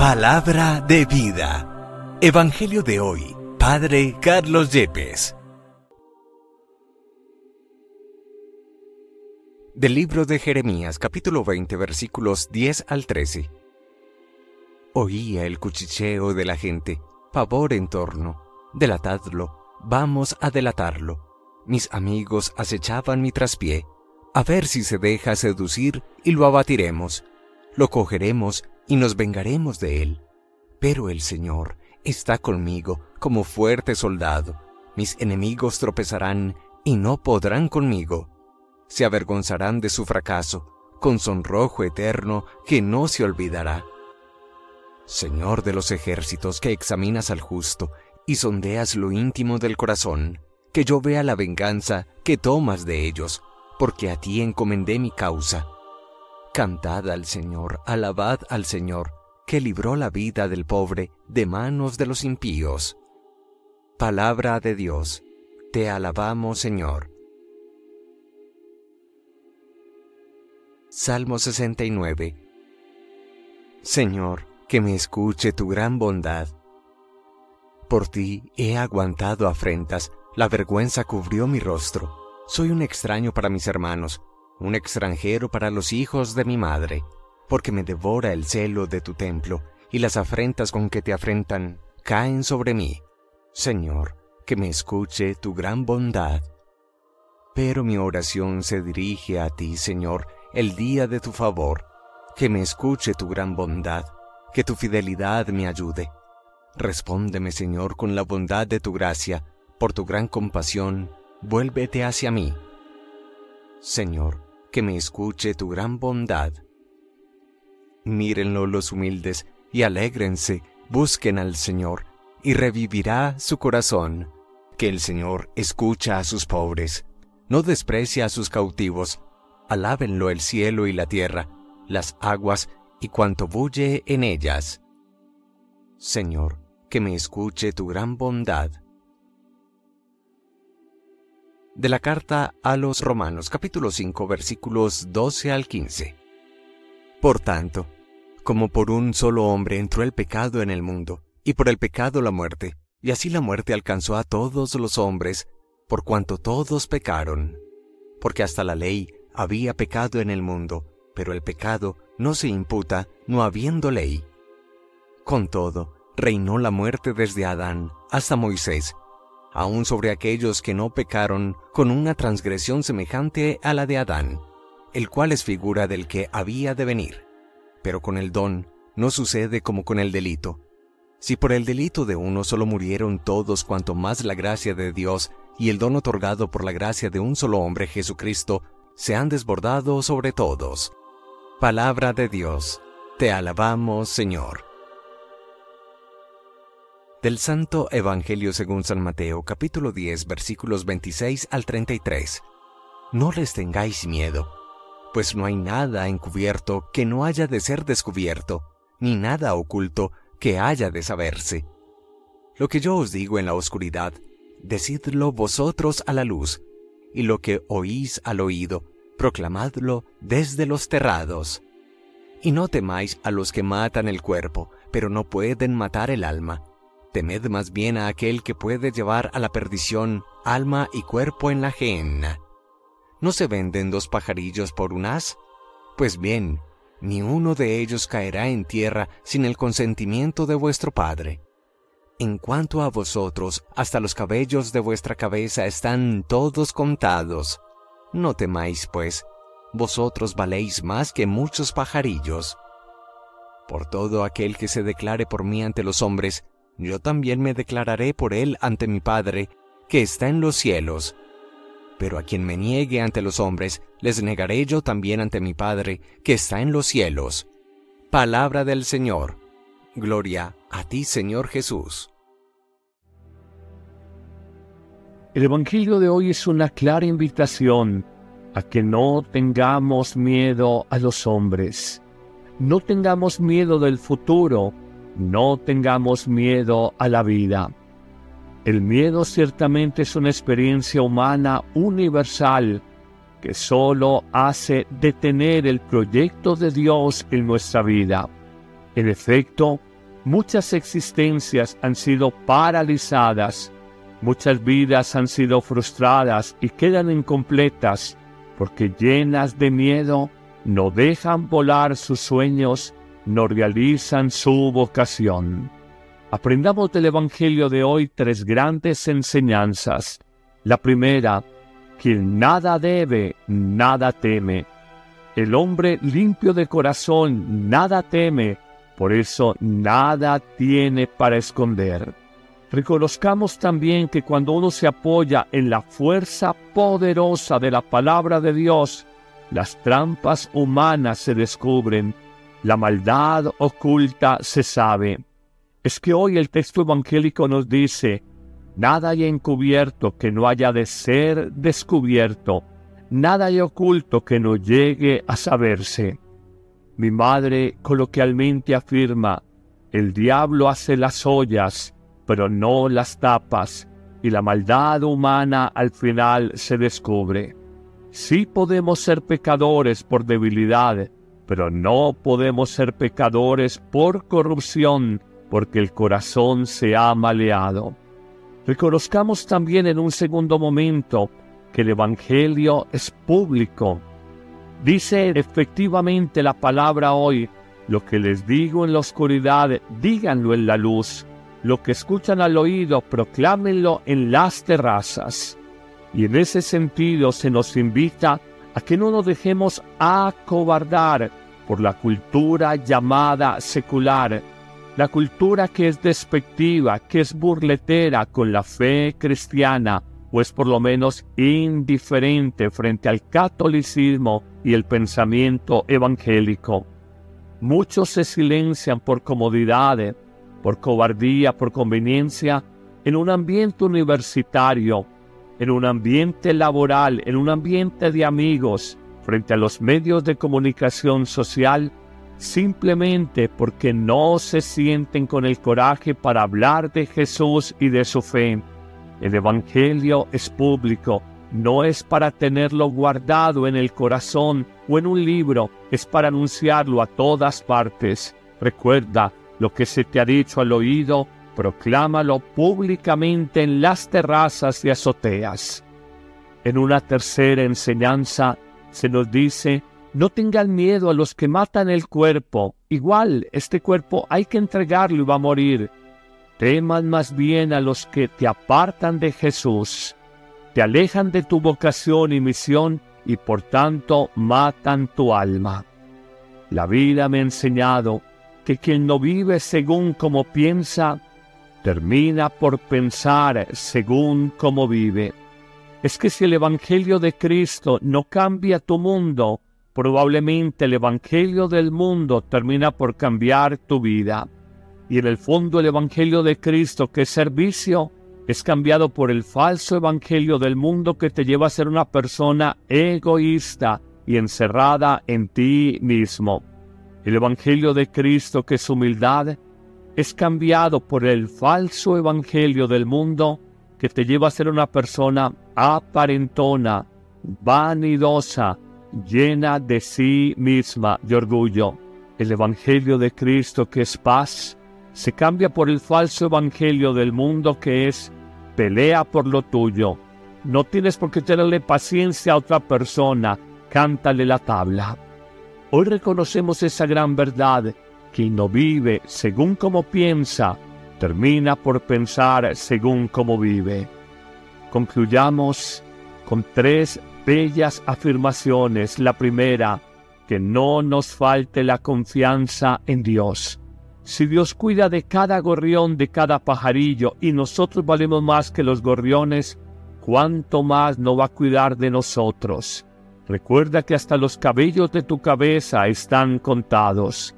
Palabra de vida. Evangelio de hoy. Padre Carlos Yepes. Del libro de Jeremías, capítulo 20, versículos 10 al 13. Oía el cuchicheo de la gente, pavor en torno. Delatadlo, vamos a delatarlo. Mis amigos acechaban mi traspié, a ver si se deja seducir y lo abatiremos. Lo cogeremos y nos vengaremos de él. Pero el Señor está conmigo como fuerte soldado. Mis enemigos tropezarán y no podrán conmigo. Se avergonzarán de su fracaso, con sonrojo eterno que no se olvidará. Señor de los ejércitos que examinas al justo y sondeas lo íntimo del corazón, que yo vea la venganza que tomas de ellos, porque a ti encomendé mi causa. Cantad al Señor, alabad al Señor, que libró la vida del pobre de manos de los impíos. Palabra de Dios, te alabamos Señor. Salmo 69 Señor, que me escuche tu gran bondad. Por ti he aguantado afrentas, la vergüenza cubrió mi rostro. Soy un extraño para mis hermanos, un extranjero para los hijos de mi madre, porque me devora el celo de tu templo, y las afrentas con que te afrentan caen sobre mí. Señor, que me escuche tu gran bondad. Pero mi oración se dirige a ti, Señor, el día de tu favor, que me escuche tu gran bondad, que tu fidelidad me ayude. Respóndeme, Señor, con la bondad de tu gracia, por tu gran compasión, vuélvete hacia mí. Señor, que me escuche tu gran bondad. Mírenlo los humildes y alégrense, busquen al Señor, y revivirá su corazón. Que el Señor escucha a sus pobres, no desprecia a sus cautivos. Alábenlo el cielo y la tierra, las aguas y cuanto bulle en ellas. Señor, que me escuche tu gran bondad. De la carta a los Romanos capítulo 5 versículos 12 al 15. Por tanto, como por un solo hombre entró el pecado en el mundo, y por el pecado la muerte, y así la muerte alcanzó a todos los hombres, por cuanto todos pecaron. Porque hasta la ley había pecado en el mundo, pero el pecado no se imputa no habiendo ley. Con todo, reinó la muerte desde Adán hasta Moisés, aun sobre aquellos que no pecaron con una transgresión semejante a la de Adán, el cual es figura del que había de venir. Pero con el don no sucede como con el delito. Si por el delito de uno solo murieron todos cuanto más la gracia de Dios y el don otorgado por la gracia de un solo hombre Jesucristo se han desbordado sobre todos. Palabra de Dios, te alabamos Señor. Del Santo Evangelio según San Mateo capítulo 10 versículos 26 al 33. No les tengáis miedo, pues no hay nada encubierto que no haya de ser descubierto, ni nada oculto que haya de saberse. Lo que yo os digo en la oscuridad, decidlo vosotros a la luz, y lo que oís al oído, proclamadlo desde los terrados. Y no temáis a los que matan el cuerpo, pero no pueden matar el alma Temed más bien a aquel que puede llevar a la perdición alma y cuerpo en la gehenna. ¿No se venden dos pajarillos por un as? Pues bien, ni uno de ellos caerá en tierra sin el consentimiento de vuestro Padre. En cuanto a vosotros, hasta los cabellos de vuestra cabeza están todos contados. No temáis, pues, vosotros valéis más que muchos pajarillos. Por todo aquel que se declare por mí ante los hombres, yo también me declararé por él ante mi Padre, que está en los cielos. Pero a quien me niegue ante los hombres, les negaré yo también ante mi Padre, que está en los cielos. Palabra del Señor. Gloria a ti, Señor Jesús. El Evangelio de hoy es una clara invitación a que no tengamos miedo a los hombres, no tengamos miedo del futuro, no tengamos miedo a la vida. El miedo ciertamente es una experiencia humana universal que solo hace detener el proyecto de Dios en nuestra vida. En efecto, muchas existencias han sido paralizadas Muchas vidas han sido frustradas y quedan incompletas porque llenas de miedo no dejan volar sus sueños, no realizan su vocación. Aprendamos del Evangelio de hoy tres grandes enseñanzas. La primera, quien nada debe, nada teme. El hombre limpio de corazón nada teme, por eso nada tiene para esconder. Reconozcamos también que cuando uno se apoya en la fuerza poderosa de la palabra de Dios, las trampas humanas se descubren, la maldad oculta se sabe. Es que hoy el texto evangélico nos dice, nada hay encubierto que no haya de ser descubierto, nada hay oculto que no llegue a saberse. Mi madre coloquialmente afirma, el diablo hace las ollas, pero no las tapas, y la maldad humana al final se descubre. Sí podemos ser pecadores por debilidad, pero no podemos ser pecadores por corrupción, porque el corazón se ha maleado. Reconozcamos también en un segundo momento que el Evangelio es público. Dice efectivamente la palabra hoy, lo que les digo en la oscuridad, díganlo en la luz, lo que escuchan al oído, proclámenlo en las terrazas. Y en ese sentido se nos invita a que no nos dejemos acobardar por la cultura llamada secular, la cultura que es despectiva, que es burletera con la fe cristiana, o es por lo menos indiferente frente al catolicismo y el pensamiento evangélico. Muchos se silencian por comodidad, por cobardía, por conveniencia, en un ambiente universitario, en un ambiente laboral, en un ambiente de amigos, frente a los medios de comunicación social, simplemente porque no se sienten con el coraje para hablar de Jesús y de su fe. El Evangelio es público, no es para tenerlo guardado en el corazón o en un libro, es para anunciarlo a todas partes. Recuerda, lo que se te ha dicho al oído, proclámalo públicamente en las terrazas y azoteas. En una tercera enseñanza se nos dice, no tengan miedo a los que matan el cuerpo, igual este cuerpo hay que entregarlo y va a morir. Teman más bien a los que te apartan de Jesús, te alejan de tu vocación y misión y por tanto matan tu alma. La vida me ha enseñado que quien no vive según como piensa, termina por pensar según como vive. Es que si el Evangelio de Cristo no cambia tu mundo, probablemente el Evangelio del mundo termina por cambiar tu vida. Y en el fondo el Evangelio de Cristo, que es servicio, es cambiado por el falso Evangelio del mundo que te lleva a ser una persona egoísta y encerrada en ti mismo. El Evangelio de Cristo, que es humildad, es cambiado por el falso Evangelio del mundo que te lleva a ser una persona aparentona, vanidosa, llena de sí misma, de orgullo. El Evangelio de Cristo, que es paz, se cambia por el falso Evangelio del mundo que es pelea por lo tuyo, No tienes por qué tenerle paciencia a otra persona, cántale la tabla. Hoy reconocemos esa gran verdad, quien no vive según como piensa, termina por pensar según como vive. Concluyamos con tres bellas afirmaciones. La primera, que no nos falte la confianza en Dios. Si Dios cuida de cada gorrión, de cada pajarillo, y nosotros valemos más que los gorriones, ¿cuánto más no va a cuidar de nosotros? Recuerda que hasta los cabellos de tu cabeza están contados.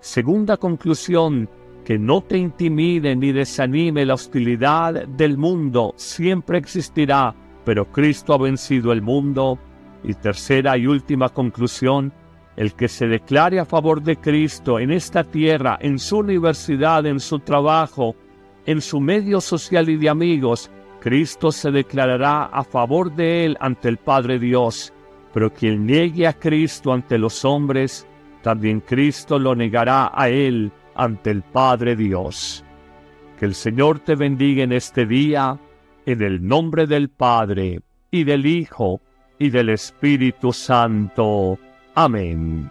Segunda conclusión, que no te intimide ni desanime la hostilidad del mundo, siempre existirá, pero Cristo ha vencido el mundo. Y tercera y última conclusión, el que se declare a favor de Cristo en esta tierra, en su universidad, en su trabajo, en su medio social y de amigos, Cristo se declarará a favor de él ante el Padre Dios. Pero quien niegue a Cristo ante los hombres, también Cristo lo negará a él ante el Padre Dios. Que el Señor te bendiga en este día, en el nombre del Padre, y del Hijo, y del Espíritu Santo. Amén.